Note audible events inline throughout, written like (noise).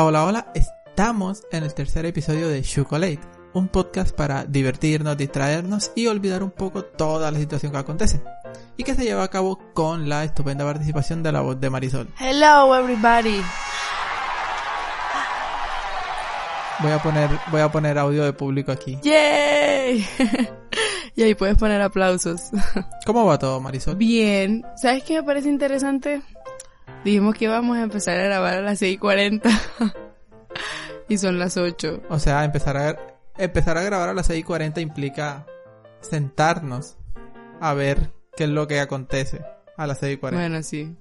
Hola, hola, hola. Estamos en el tercer episodio de Chocolate, un podcast para divertirnos, distraernos y olvidar un poco toda la situación que acontece. Y que se lleva a cabo con la estupenda participación de la voz de Marisol. Hello everybody. Voy a poner, voy a poner audio de público aquí. Yay. (laughs) y ahí puedes poner aplausos. ¿Cómo va todo, Marisol? Bien. ¿Sabes qué me parece interesante? Dijimos que íbamos a empezar a grabar a las 6.40. (laughs) y son las 8. O sea, empezar a, empezar a grabar a las 6.40 implica sentarnos a ver qué es lo que acontece a las 6.40. Bueno, sí.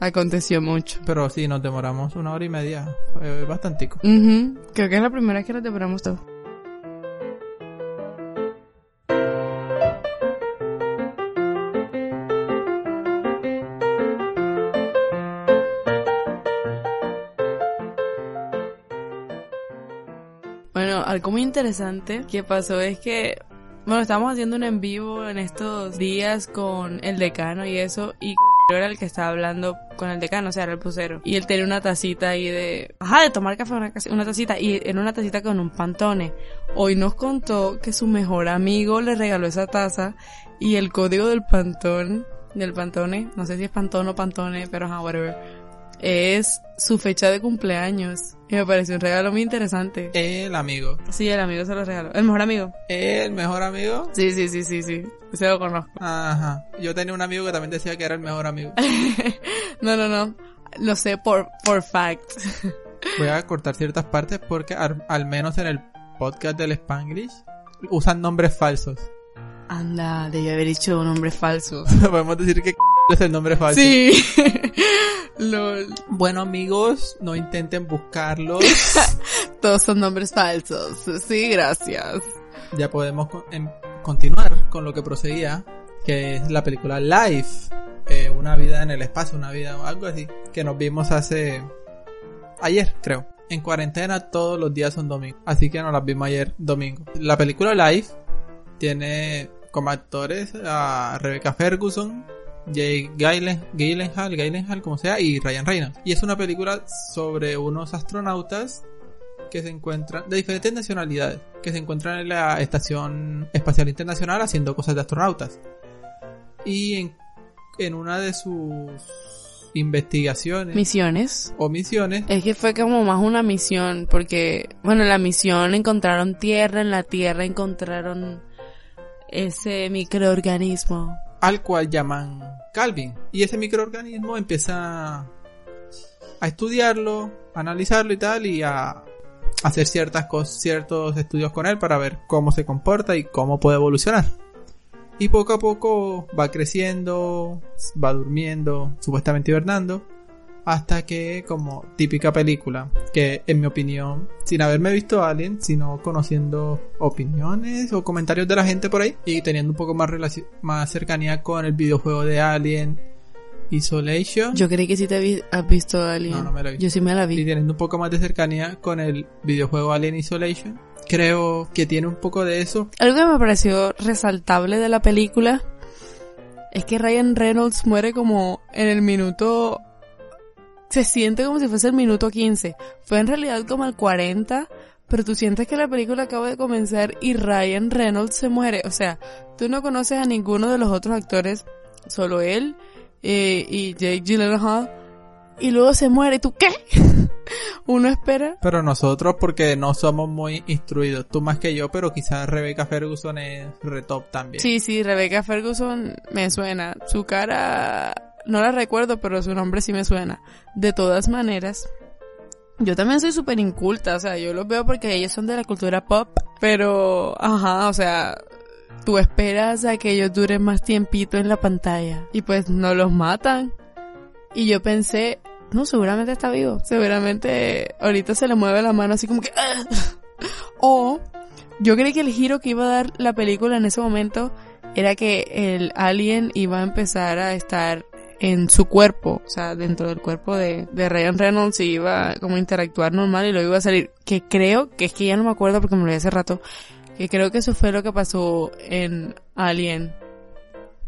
Aconteció mucho. Pero sí, nos demoramos una hora y media. Fue bastantico. Ujú. Creo que es la primera vez que nos demoramos todo. Algo muy interesante que pasó es que, bueno, estábamos haciendo un en vivo en estos días con el decano y eso, y era el que estaba hablando con el decano, o sea, era el pusero. Y él tenía una tacita ahí de, ajá, de tomar café, una, una tacita, y en una tacita con un pantone. Hoy nos contó que su mejor amigo le regaló esa taza y el código del pantón, del pantone, no sé si es pantón o pantone, pero ajá, whatever, es su fecha de cumpleaños. Y me pareció un regalo muy interesante. El amigo. Sí, el amigo se lo regaló. El mejor amigo. El mejor amigo. Sí, sí, sí, sí, sí. Se lo conozco. Ajá. Yo tenía un amigo que también decía que era el mejor amigo. (laughs) no, no, no. Lo sé por, por fact. (laughs) Voy a cortar ciertas partes porque al, al menos en el podcast del Spanglish usan nombres falsos. Anda, debí haber dicho un nombre falso. (laughs) Podemos decir que es el nombre falso. Sí. Lol. Bueno amigos, no intenten buscarlos. (laughs) Todos son nombres falsos. Sí, gracias. ya podemos con- em- continuar con lo que proseguía, que es la película Life, eh, una vida en el espacio, una vida o algo así, que nos vimos hace ayer, creo. En cuarentena todos los días son domingos, así que nos las vimos ayer domingo. La película Life tiene como actores a Rebecca Ferguson, Gyllen- Gyllenhaal, Gyllenhaal, como sea, y Ryan Reynolds. Y es una película sobre unos astronautas que se encuentran de diferentes nacionalidades, que se encuentran en la Estación Espacial Internacional haciendo cosas de astronautas. Y en, en una de sus investigaciones Misiones. o misiones, Es que fue como más una misión, porque, bueno, en la misión encontraron tierra, en la tierra encontraron ese microorganismo. Al cual llaman Calvin. Y ese microorganismo empieza a estudiarlo, a analizarlo y tal, y a hacer ciertas ciertos estudios con él para ver cómo se comporta y cómo puede evolucionar. Y poco a poco va creciendo, va durmiendo, supuestamente hibernando, hasta que, como típica película, que en mi opinión, sin haberme visto Alien, sino conociendo opiniones o comentarios de la gente por ahí, y teniendo un poco más, más cercanía con el videojuego de Alien Isolation, Yo creí que sí te vi- has visto a alguien. No, no me la vi. Yo sí me la y vi. teniendo un poco más de cercanía con el videojuego Alien Isolation, creo que tiene un poco de eso. Algo que me pareció resaltable de la película es que Ryan Reynolds muere como en el minuto... Se siente como si fuese el minuto 15. Fue en realidad como el 40, pero tú sientes que la película acaba de comenzar y Ryan Reynolds se muere. O sea, tú no conoces a ninguno de los otros actores, solo él eh, y Jake Gyllenhaal, y luego se muere. ¿Y tú qué? (laughs) Uno espera Pero nosotros, porque no somos muy instruidos, tú más que yo, pero quizás Rebecca Ferguson es retop también. Sí, sí, Rebecca Ferguson me suena. Su cara no la recuerdo, pero su nombre sí me suena. De todas maneras, Yo también soy súper inculta, o sea, yo los veo porque ellos son de la cultura pop, pero, ajá, o sea, tú esperas a que ellos duren más tiempito en la pantalla y pues no los matan. Y yo pensé, no, seguramente está vivo, seguramente ahorita se le mueve la mano así como que... (laughs) O yo creí que el giro que iba a dar la película en ese momento era que el alien iba a empezar a estar en su cuerpo, o sea, dentro del cuerpo de, de Ryan Reynolds y iba como a interactuar normal y luego iba a salir, que creo, que es que ya no me acuerdo porque me lo vi hace rato, que creo que eso fue lo que pasó en Alien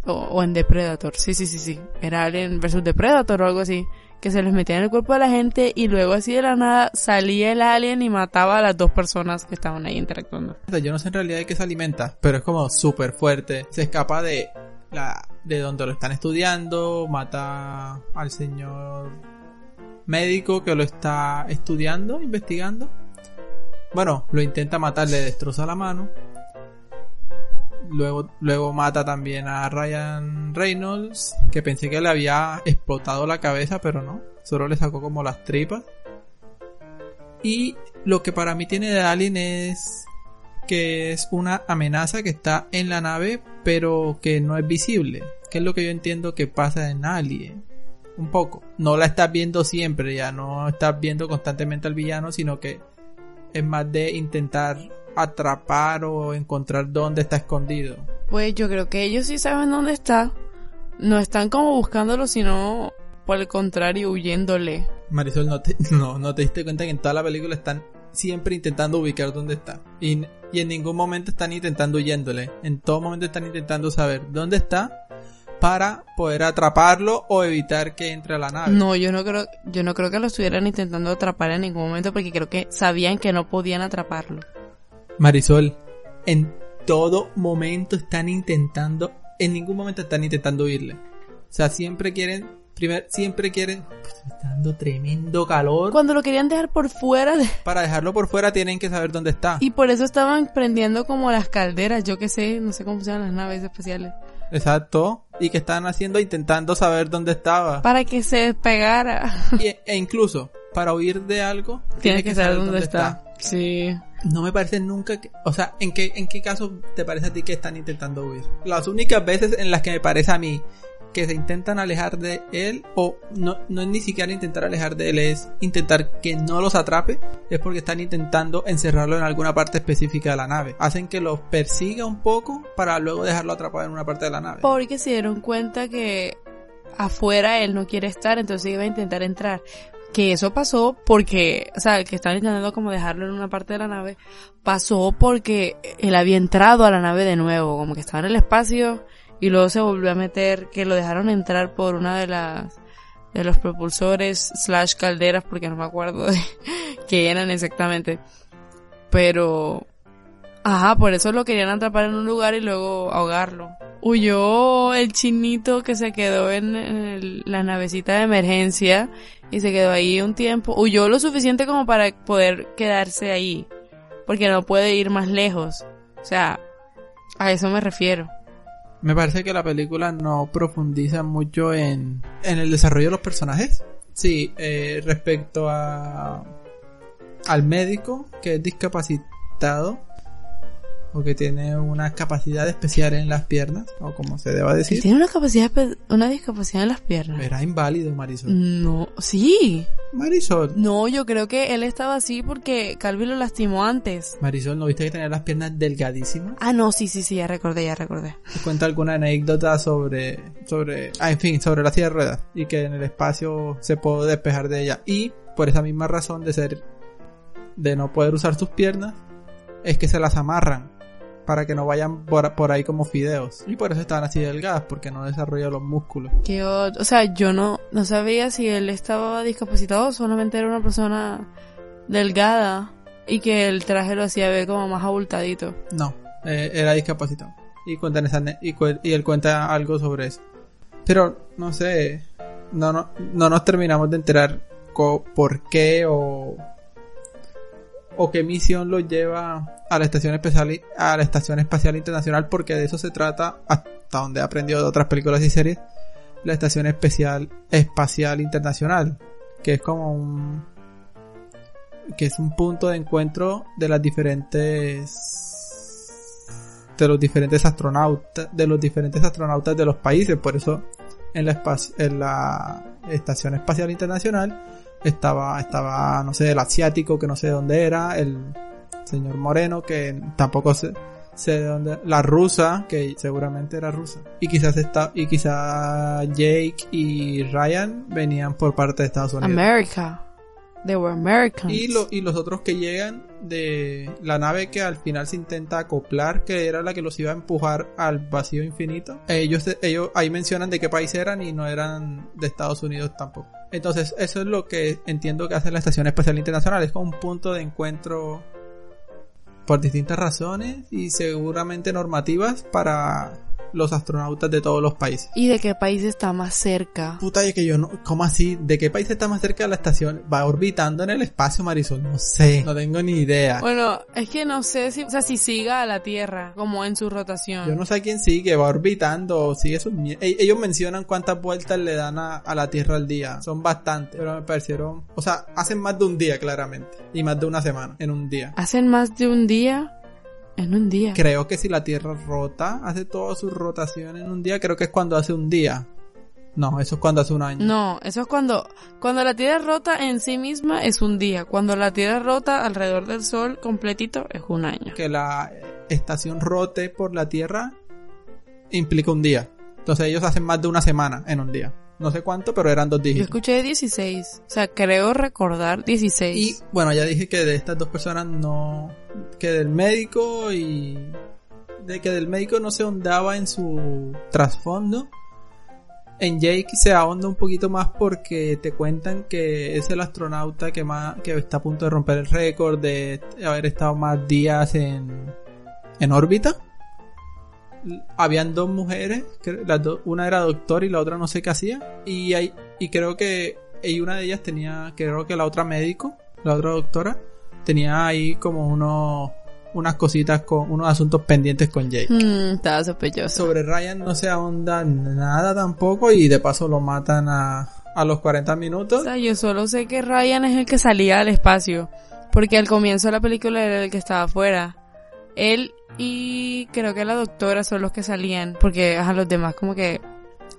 o, o en Depredator, sí, sí, sí, sí, era Alien versus Depredator o algo así, que se les metía en el cuerpo de la gente y luego así de la nada salía el alien y mataba a las dos personas que estaban ahí interactuando. Yo no sé en realidad de qué se alimenta, pero es como súper fuerte. Se escapa de la de donde lo están estudiando, mata al señor médico que lo está estudiando, investigando. Bueno, lo intenta matar, le destroza la mano. Luego, luego mata también a Ryan Reynolds, que pensé que le había explotado la cabeza, pero no. Solo le sacó como las tripas. Y lo que para mí tiene de Alien es que es una amenaza que está en la nave, pero que no es visible. Que es lo que yo entiendo que pasa en Alien. Un poco. No la estás viendo siempre, ya no estás viendo constantemente al villano, sino que es más de intentar atrapar o encontrar dónde está escondido. Pues yo creo que ellos sí saben dónde está. No están como buscándolo, sino por el contrario, huyéndole. Marisol, no te, (laughs) no, no te diste cuenta que en toda la película están siempre intentando ubicar dónde está. Y, y en ningún momento están intentando huyéndole. En todo momento están intentando saber dónde está para poder atraparlo o evitar que entre a la nave. No, yo no creo, yo no creo que lo estuvieran intentando atrapar en ningún momento porque creo que sabían que no podían atraparlo. Marisol, en todo momento están intentando, en ningún momento están intentando huirle. O sea, siempre quieren, primero, siempre quieren, pues, está dando tremendo calor. Cuando lo querían dejar por fuera de- Para dejarlo por fuera tienen que saber dónde está. y por eso estaban prendiendo como las calderas, yo que sé, no sé cómo se llaman las naves espaciales, Exacto. Y que están haciendo intentando saber dónde estaba. para que se despegara. Y- e incluso, para huir de algo, Tienes que saber dónde está. Sí. No me parece nunca que, o sea, ¿en qué, ¿en qué caso te parece a ti que están intentando huir? Las únicas veces en las que me parece a mí que se intentan alejar de él, o no, no es ni siquiera intentar alejar de él, es intentar que no los atrape, es porque están intentando encerrarlo en alguna parte específica de la nave. Hacen que los persiga un poco para luego dejarlo atrapado en una parte de la nave. Porque se dieron cuenta que afuera él no quiere estar, entonces iba a intentar entrar. Que eso pasó porque, o sea, que estaban intentando como dejarlo en una parte de la nave, pasó porque él había entrado a la nave de nuevo, como que estaba en el espacio y luego se volvió a meter, que lo dejaron entrar por una de las, de los propulsores slash calderas, porque no me acuerdo de (laughs) qué eran exactamente. Pero, ajá, por eso lo querían atrapar en un lugar y luego ahogarlo. Huyó el chinito que se quedó en, la navecita de emergencia y se quedó ahí un tiempo. Huyó lo suficiente como para poder quedarse ahí, porque no puede ir más lejos. O sea, a eso me refiero. Me parece que la película no profundiza mucho en, en el desarrollo de los personajes. Sí, eh, respecto a al médico que es discapacitado o que tiene una capacidad especial en las piernas o como se deba decir. tiene una capacidad, una discapacidad en las piernas. Era inválido, Marisol. No, sí. Marisol. No, yo creo que él estaba así porque Calvi lo lastimó antes. Marisol, ¿no viste que tenía las piernas delgadísimas? Ah, no, sí, sí, sí, ya recordé, ya recordé. ¿Te cuenta alguna anécdota sobre, sobre, ah, en fin, sobre la silla de ruedas y que en el espacio se puede despejar de ella. Y por esa misma razón de ser, de no poder usar sus piernas, es que se las amarran para que no vayan por, por ahí como fideos. Y por eso estaban así delgadas, porque no desarrolla los músculos. Que yo, o sea, yo no, no sabía si él estaba discapacitado o solamente era una persona delgada y que el traje lo hacía ver como más abultadito. No, eh, era discapacitado. Y, cuentan esa, y, cu- y él cuenta algo sobre eso. Pero, no sé, no, no, no nos terminamos de enterar co- por qué o, o qué misión lo lleva a la estación espacial a la estación espacial internacional porque de eso se trata hasta donde he aprendido de otras películas y series la estación especial espacial internacional que es como un que es un punto de encuentro de las diferentes de los diferentes astronautas de los diferentes astronautas de los países. Por eso en la en la estación espacial internacional estaba estaba no sé el asiático que no sé de dónde era el señor moreno que tampoco sé, de dónde la rusa que seguramente era rusa y quizás está y quizás Jake y Ryan venían por parte de Estados Unidos America. Y, lo, y los otros que llegan de la nave que al final se intenta acoplar, que era la que los iba a empujar al vacío infinito. Ellos, ellos ahí mencionan de qué país eran y no eran de Estados Unidos tampoco. Entonces, eso es lo que entiendo que hace la Estación Espacial Internacional. Es como un punto de encuentro por distintas razones y seguramente normativas para los astronautas de todos los países. ¿Y de qué país está más cerca? Puta, es que yo no. ¿Cómo así? ¿De qué país está más cerca de la estación? Va orbitando en el espacio, Marisol. No sé. No tengo ni idea. Bueno, es que no sé si, o sea, si siga a la Tierra, como en su rotación. Yo no sé quién sigue, va orbitando, sigue sus mie- E- Ellos mencionan cuántas vueltas le dan a, a la Tierra al día. Son bastantes, pero me parecieron. O sea, hacen más de un día, claramente. Y más de una semana en un día. ¿Hacen más de un día? En un día. Creo que si la Tierra rota, hace toda su rotación en un día, creo que es cuando hace un día. No, eso es cuando hace un año. No, eso es cuando, cuando la Tierra rota en sí misma es un día. Cuando la Tierra rota alrededor del Sol completito es un año. que la estación rote por la Tierra implica un día. Entonces ellos hacen más de una semana en un día. No sé cuánto, pero eran dos Yo dígitos. escuché 16. O sea, creo recordar 16. Y bueno, ya dije que de estas dos personas no. que del médico y. de que del médico no se ahondaba en su trasfondo. En Jake se ahonda un poquito más porque te cuentan que es el astronauta que más que está a punto de romper el récord de haber estado más días en en órbita. Habían dos mujeres, cre- las dos- una era doctor y la otra no sé qué hacía y hay, y creo que y una de ellas tenía creo que la otra médico, la otra doctora tenía ahí como unos unas cositas con unos asuntos pendientes con Jake. Hmm, estaba sospechoso. Sobre Ryan no se ahonda nada tampoco y de paso lo matan a, a los 40 O minutos. sea, yo solo sé que Ryan es el que salía al espacio. Porque al comienzo de la película era el que estaba afuera. Él y creo que la doctora son los que salían. Porque a los demás como que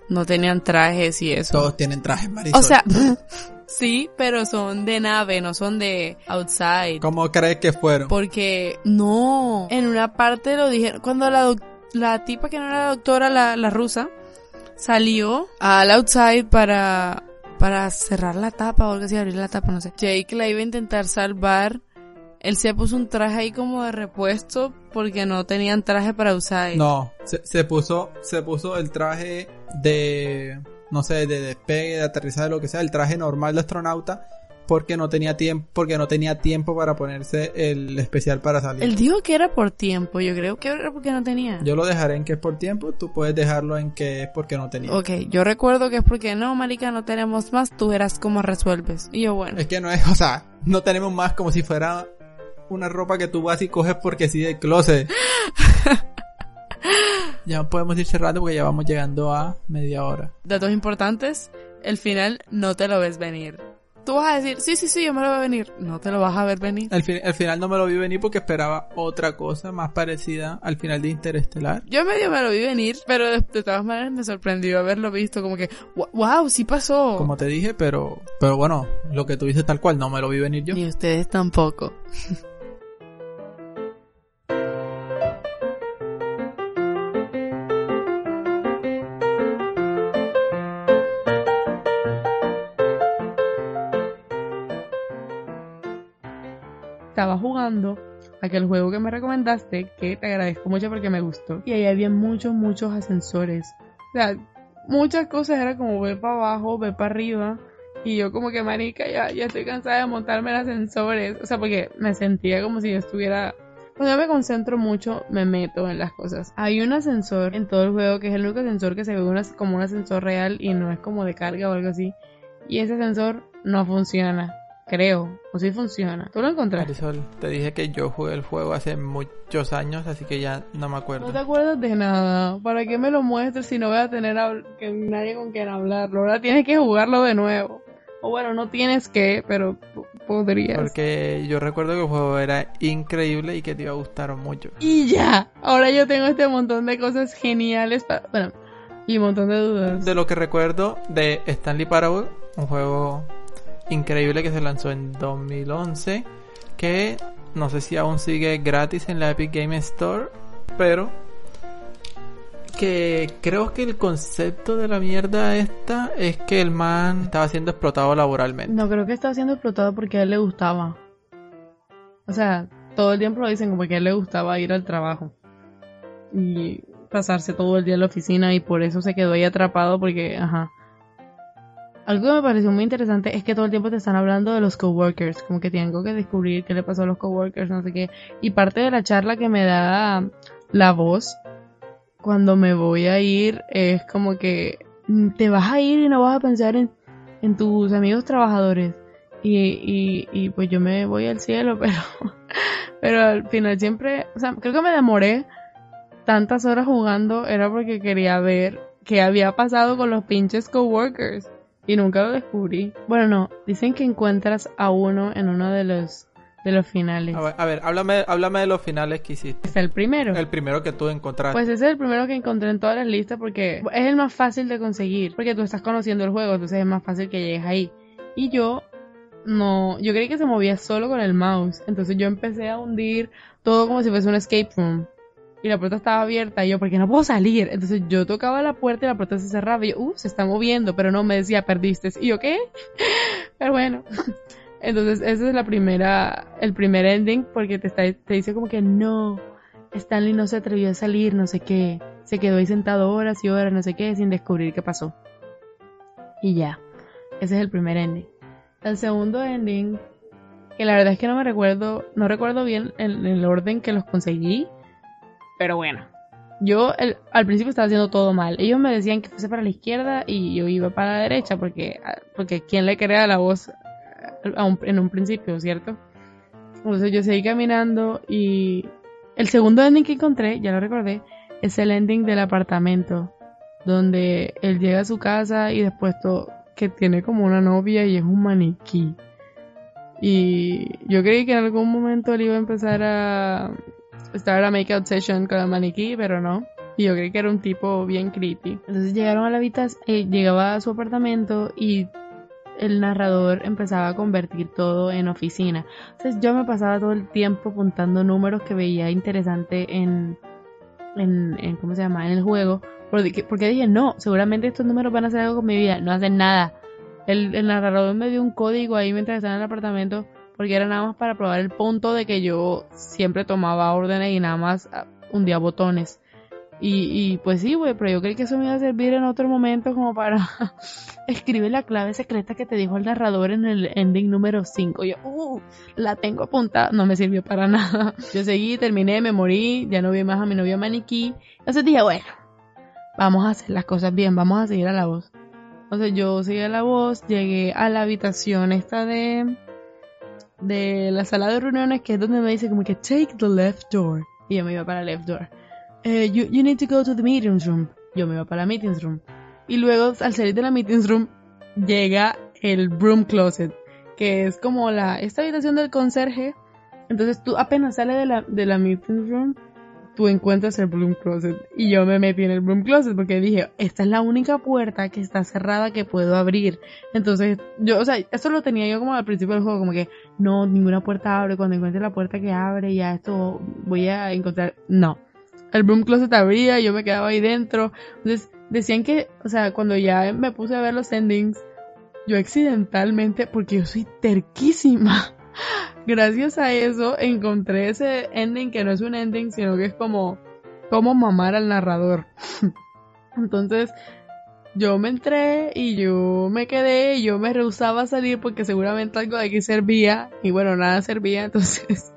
no tenían trajes y eso. Todos tienen trajes Marisol. O sea, (laughs) sí, pero son de nave, no son de outside. ¿Cómo crees que fueron? Porque no, en una parte lo dijeron, cuando la, la tipa que no era la doctora, la, la rusa, salió al outside para, para cerrar la tapa o algo así, abrir la tapa, no sé. Jake la iba a intentar salvar. Él se puso un traje ahí como de repuesto porque no tenían traje para outside. No, se, se puso, se puso el traje de, no sé, de despegue, de aterrizaje, lo que sea, el traje normal de astronauta, porque no tenía tiempo, porque no tenía tiempo para ponerse el especial para salir. Él dijo que era por tiempo, yo creo que era porque no tenía. Yo lo dejaré en que es por tiempo, tú puedes dejarlo en que es porque no tenía. Ok, yo recuerdo que es porque no, marica, no tenemos más, tú verás cómo resuelves. Y yo, bueno. Es que no es, (laughs) o sea, no tenemos más como si fuera una ropa que tú vas y coges porque sí del closet. (laughs) ya podemos ir cerrando porque ya vamos llegando a media hora. Datos importantes, el final no te lo ves venir. Tú vas a decir, sí, sí, sí, yo me lo voy a venir. No te lo vas a ver venir. Al, fin- al final no me lo vi venir porque esperaba otra cosa más parecida al final de Interestelar. Yo medio me lo vi venir, pero de, de todas maneras me sorprendió haberlo visto como que, wow, sí pasó. Como te dije, pero, pero bueno, lo que tú dices tal cual, no me lo vi venir yo. Y ustedes tampoco. (laughs) jugando aquel juego que me recomendaste, que te agradezco mucho porque me gustó. Y ahí había muchos, muchos ascensores. O sea, muchas cosas era como ve para abajo, ve para arriba. Y yo como que, marica, ya, ya estoy cansada de montarme en ascensores. O sea, porque me sentía como si yo estuviera... Cuando yo me concentro mucho, me meto en las cosas. Hay un ascensor en todo el juego que es el único ascensor que se ve como un ascensor real y no es como de carga o algo así. Y ese ascensor no funciona, creo. O sí funciona. ¿Tú lo encontraste? Marisol, te dije que yo jugué el juego hace muchos años, así que ya no me acuerdo. No te acuerdas de nada. ¿Para qué me lo muestres si no voy a tener habl- que nadie con quien hablarlo? Ahora tienes que jugarlo de nuevo. O bueno, no tienes que, pero podrías. Porque yo recuerdo que el juego era increíble y que te iba a gustar mucho. Y ya, ahora yo tengo este montón de cosas geniales para... Bueno, y un montón de dudas. De lo que recuerdo de Stanley Parable, un juego increíble que se lanzó en 2011, que no sé si aún sigue gratis en la Epic Game Store, pero que creo que el concepto de la mierda esta es que el man estaba siendo explotado laboralmente. No, creo que estaba siendo explotado porque a él le gustaba. O sea, todo el tiempo lo dicen como que a él le gustaba ir al trabajo. Y pasarse todo el día en la oficina y por eso se quedó ahí atrapado porque, ajá. Algo que me pareció muy interesante es que todo el tiempo te están hablando de los coworkers, como que tengo que descubrir qué le pasó a los coworkers, no sé qué. Y parte de la charla que me da la voz cuando me voy a ir es como que mm, te vas a ir y no vas a pensar en, tus amigos trabajadores. Y, y, y, pues yo me voy al cielo, (laughs) pero, pero al final siempre, o sea, creo que me demoré tantas horas jugando, era porque quería ver qué había pasado con los pinches coworkers. Y nunca lo descubrí. Bueno, no, dicen que encuentras a uno en uno de los de los finales. A ver, a ver, háblame, háblame de los finales que hiciste. ¿Es el primero? El primero que tú encontraste. Pues ese es el primero que encontré en todas las listas porque es el más fácil de conseguir. Porque tú estás conociendo el juego, entonces es más fácil que llegues ahí. Y yo no, yo creí que se movía solo con el mouse. Entonces yo empecé a hundir todo como si fuese un escape room. Y la puerta estaba abierta y yo, porque no puedo salir? Entonces yo tocaba la puerta y la puerta se cerraba y yo, uh, se está moviendo, pero no me decía, perdiste. Y yo, ¿qué? (laughs) pero bueno. Entonces, ese es la primera, el primer ending, porque te, te dice como que no, Stanley no se atrevió a salir, no sé qué, se quedó ahí sentado horas y horas, no sé qué, sin descubrir qué pasó. Y ya, ese es el primer ending. El segundo ending, que la verdad es que no me recuerdo, no recuerdo bien el orden que los conseguí, pero bueno. Yo al principio estaba haciendo todo mal. Ellos me decían que fuese para la izquierda y yo iba para la derecha porque, porque ¿quién le crea la voz en un principio, ¿cierto? Entonces yo seguí caminando y el segundo ending que encontré, ya lo recordé, es el ending del apartamento, donde él llega a su casa y después todo, que tiene como una novia y es un maniquí. Y yo creí que en algún momento él iba a empezar a estar a la make-out session con el maniquí, pero no. Y yo creí que era un tipo bien creepy. Entonces llegaron a la habitación, eh, llegaba a su apartamento y el narrador empezaba a convertir todo en oficina. Entonces yo me pasaba todo el tiempo apuntando números que veía interesante en, en, ¿cómo se llama? En el juego. Porque, porque dije, no, seguramente estos números van a hacer algo con mi vida. No hacen nada. El, el narrador me dio un código ahí mientras estaba en el apartamento porque era nada más para probar el punto de que yo siempre tomaba órdenes y nada más ah, hundía botones. Y, pues sí, güey, pero yo creí que eso me iba a servir en otro momento como para (laughs) escribir la clave secreta que te dijo el narrador en el ending número 5. Yo, uh, la tengo apuntada. No me sirvió para (laughs) nada. Yo seguí, terminé, me morí, ya no vi más a mi novio maniquí. Entonces dije, bueno, vamos a hacer las cosas bien, vamos a seguir a la voz. Entonces yo seguí a la voz, llegué a la habitación esta de de la sala de reuniones que es donde me dice como que take the left door. Y yo me iba para el left door. Eh, you, you, need to go to the meetings room. Yo me iba para la meetings room. Y luego al salir de la meetings room llega el broom closet que es como la esta habitación del conserje. Entonces tú apenas sales de la, de la meetings room tú encuentras el Broom Closet. Y yo me metí en el Broom Closet porque dije, esta es la única puerta que está cerrada que puedo abrir. Entonces, yo, o sea, eso lo tenía yo como al principio del juego, como que, no, ninguna puerta abre. Cuando encuentre la puerta que abre, ya esto voy a encontrar. No. El Broom Closet abría, yo me quedaba ahí dentro. Entonces, decían que, o sea, cuando ya me puse a ver los endings, yo accidentalmente, porque yo soy terquísima (gasps) gracias a eso encontré ese ending que no es un ending, sino que es como, como mamar al narrador. (laughs) Entonces, yo me entré y yo me quedé y yo me rehusaba a salir porque seguramente algo de aquí servía y bueno, nada servía, (laughs) entonces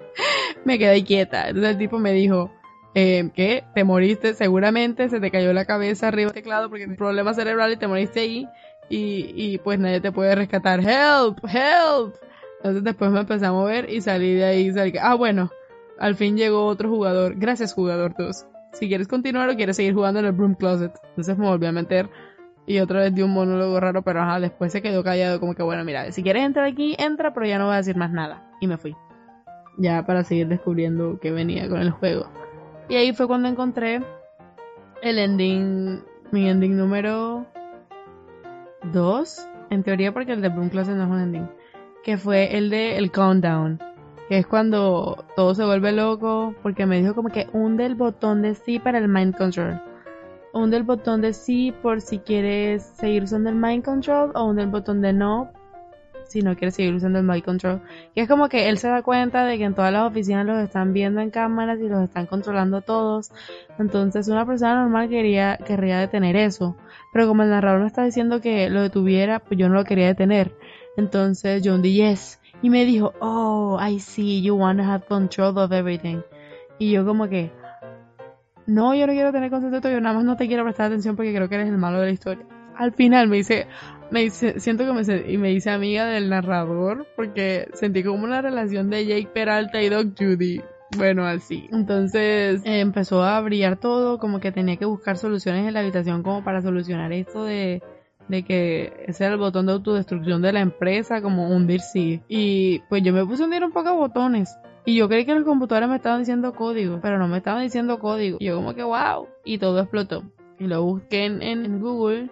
me quedé quieta. Entonces el tipo me dijo, eh, que te moriste seguramente, se te cayó la cabeza arriba del teclado porque tienes problema cerebral y te moriste ahí y, y pues nadie te puede rescatar. Help, help. Entonces después me empecé a mover y salí de ahí. Salí, ah, bueno, al fin llegó otro jugador. Gracias, jugador 2. Si quieres continuar o quieres seguir jugando en el Broom Closet. Entonces me volví a meter Y otra vez dio un monólogo raro, pero ajá, después se quedó callado como que bueno, mira, si quieres entrar aquí, entra, pero ya no voy a decir más nada. Y me fui. Ya para seguir descubriendo que venía con el juego. Y ahí fue cuando encontré el ending, mi ending número 2, en teoría porque el de Bloom Class no es un ending, que fue el de el countdown, que es cuando todo se vuelve loco, porque me dijo como que hunde el botón de sí para el mind control. Hunde el botón de sí por si quieres seguir usando el mind control o hunde el botón de no si no quieres seguir usando el mind control. Y es como que él se da cuenta de que en todas las oficinas los están viendo en cámaras y los están controlando todos. Entonces una persona normal quería, querría detener eso. Pero como el narrador me está diciendo que lo detuviera, pues yo no lo quería detener. Entonces John dije yes. Y me dijo, oh, I see, you want to have control of everything. Y yo como que, no, yo no quiero tener control de todo, yo nada más no te quiero prestar atención porque creo que eres el malo de la historia. Al final me dice, me siento que me, y me dice amiga del narrador porque sentí como una relación de Jake Peralta y Doc Judy. Bueno, así. Entonces eh, empezó a brillar todo, como que tenía que buscar soluciones en la habitación como para solucionar esto de, de que ese era el botón de autodestrucción de la empresa, como hundir sí. Y pues yo me puse a hundir un poco botones. Y yo creí que los computadores me estaban diciendo código, pero no me estaban diciendo código. Y yo como que wow. Y todo explotó. Y lo busqué en, en Google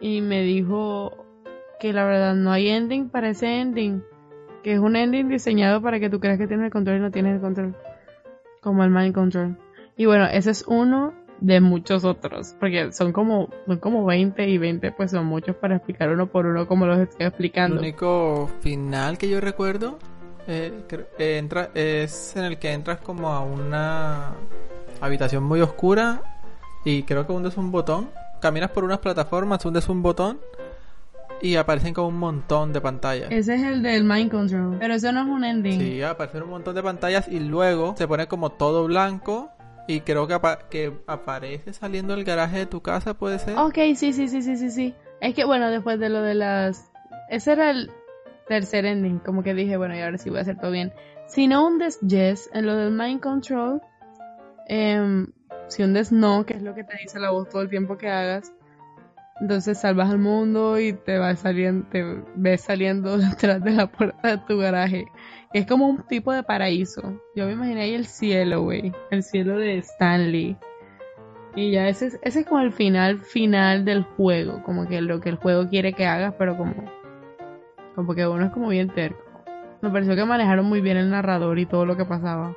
y me dijo que la verdad no hay ending para ese ending, que es un ending diseñado para que tú creas que tienes el control y no tienes el control, como el mind control. Y bueno, ese es uno de muchos otros, porque son como, son como 20 y 20 pues son muchos para explicar uno por uno como los estoy explicando. El único final que yo recuerdo eh, eh, es en el que entras como a una habitación muy oscura y creo que hundes un botón caminas por unas plataformas, hundes un botón y aparecen como un montón de pantallas. Ese es el del Mind Control. Pero eso no es un ending. Sí, aparecen un montón de pantallas y luego se pone como todo blanco. Y creo que, que aparece saliendo del garaje de tu casa, ¿puede ser? Ok, sí, sí, sí, sí, sí, sí. Es que bueno, después de lo de las... Ese era el tercer ending. Como que dije, bueno, y ahora sí voy a hacer todo bien. Si no hundes yes en lo del Mind Control, eh, si hundes no, que es lo que te dice la voz todo el tiempo que hagas, entonces salvas al mundo y te vas saliendo, te ves saliendo (laughs) detrás de la puerta de tu garaje. Es como un tipo de paraíso. Yo me imaginé ahí el cielo, güey. El cielo de Stanley. Y ya ese es, ese es como el final final del juego. Como que lo que el juego quiere que hagas, pero como. Como que uno es como bien terco. Me pareció que manejaron muy bien el narrador y todo lo que pasaba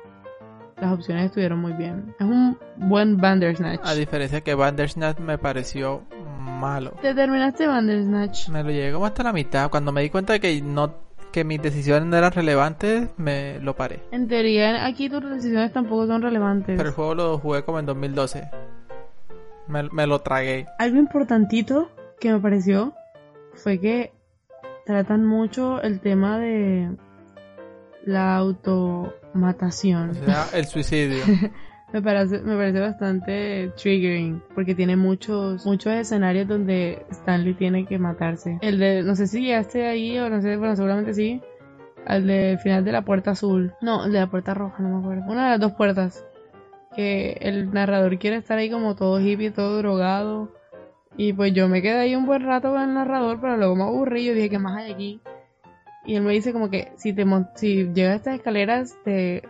las opciones estuvieron muy bien. Es un buen Bandersnatch. A diferencia que Bandersnatch me pareció malo. ¿Te terminaste Bandersnatch? Me lo llegué como hasta la mitad. Cuando me di cuenta de que no que mis decisiones no eran relevantes, me lo paré. En teoría, aquí tus decisiones tampoco son relevantes. Pero el juego lo jugué como en 2012. Me, me lo tragué. Algo importantito que me pareció fue que tratan mucho el tema de la automatación. O sea, el suicidio. (laughs) me, parece, me parece bastante triggering porque tiene muchos muchos escenarios donde Stanley tiene que matarse. El de, no sé si llegaste ahí o no sé, bueno, seguramente sí. Al de final de la puerta azul. No, el de la puerta roja, no me acuerdo. Una de las dos puertas. Que el narrador quiere estar ahí como todo hippie, todo drogado. Y pues yo me quedé ahí un buen rato con el narrador, pero luego me aburrí. Yo dije, ¿qué más hay aquí? Y él me dice como que si te si llegas a estas escaleras te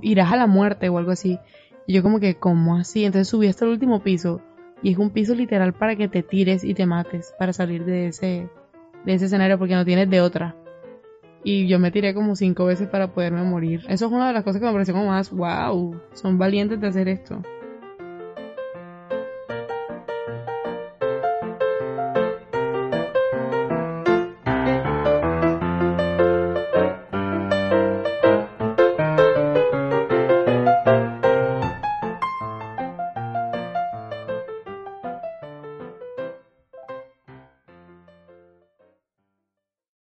irás a la muerte o algo así. Y yo como que, ¿cómo así? Entonces subí hasta el último piso. Y es un piso literal para que te tires y te mates para salir de ese, de ese escenario porque no tienes de otra. Y yo me tiré como cinco veces para poderme morir. Eso es una de las cosas que me pareció como más, wow, son valientes de hacer esto.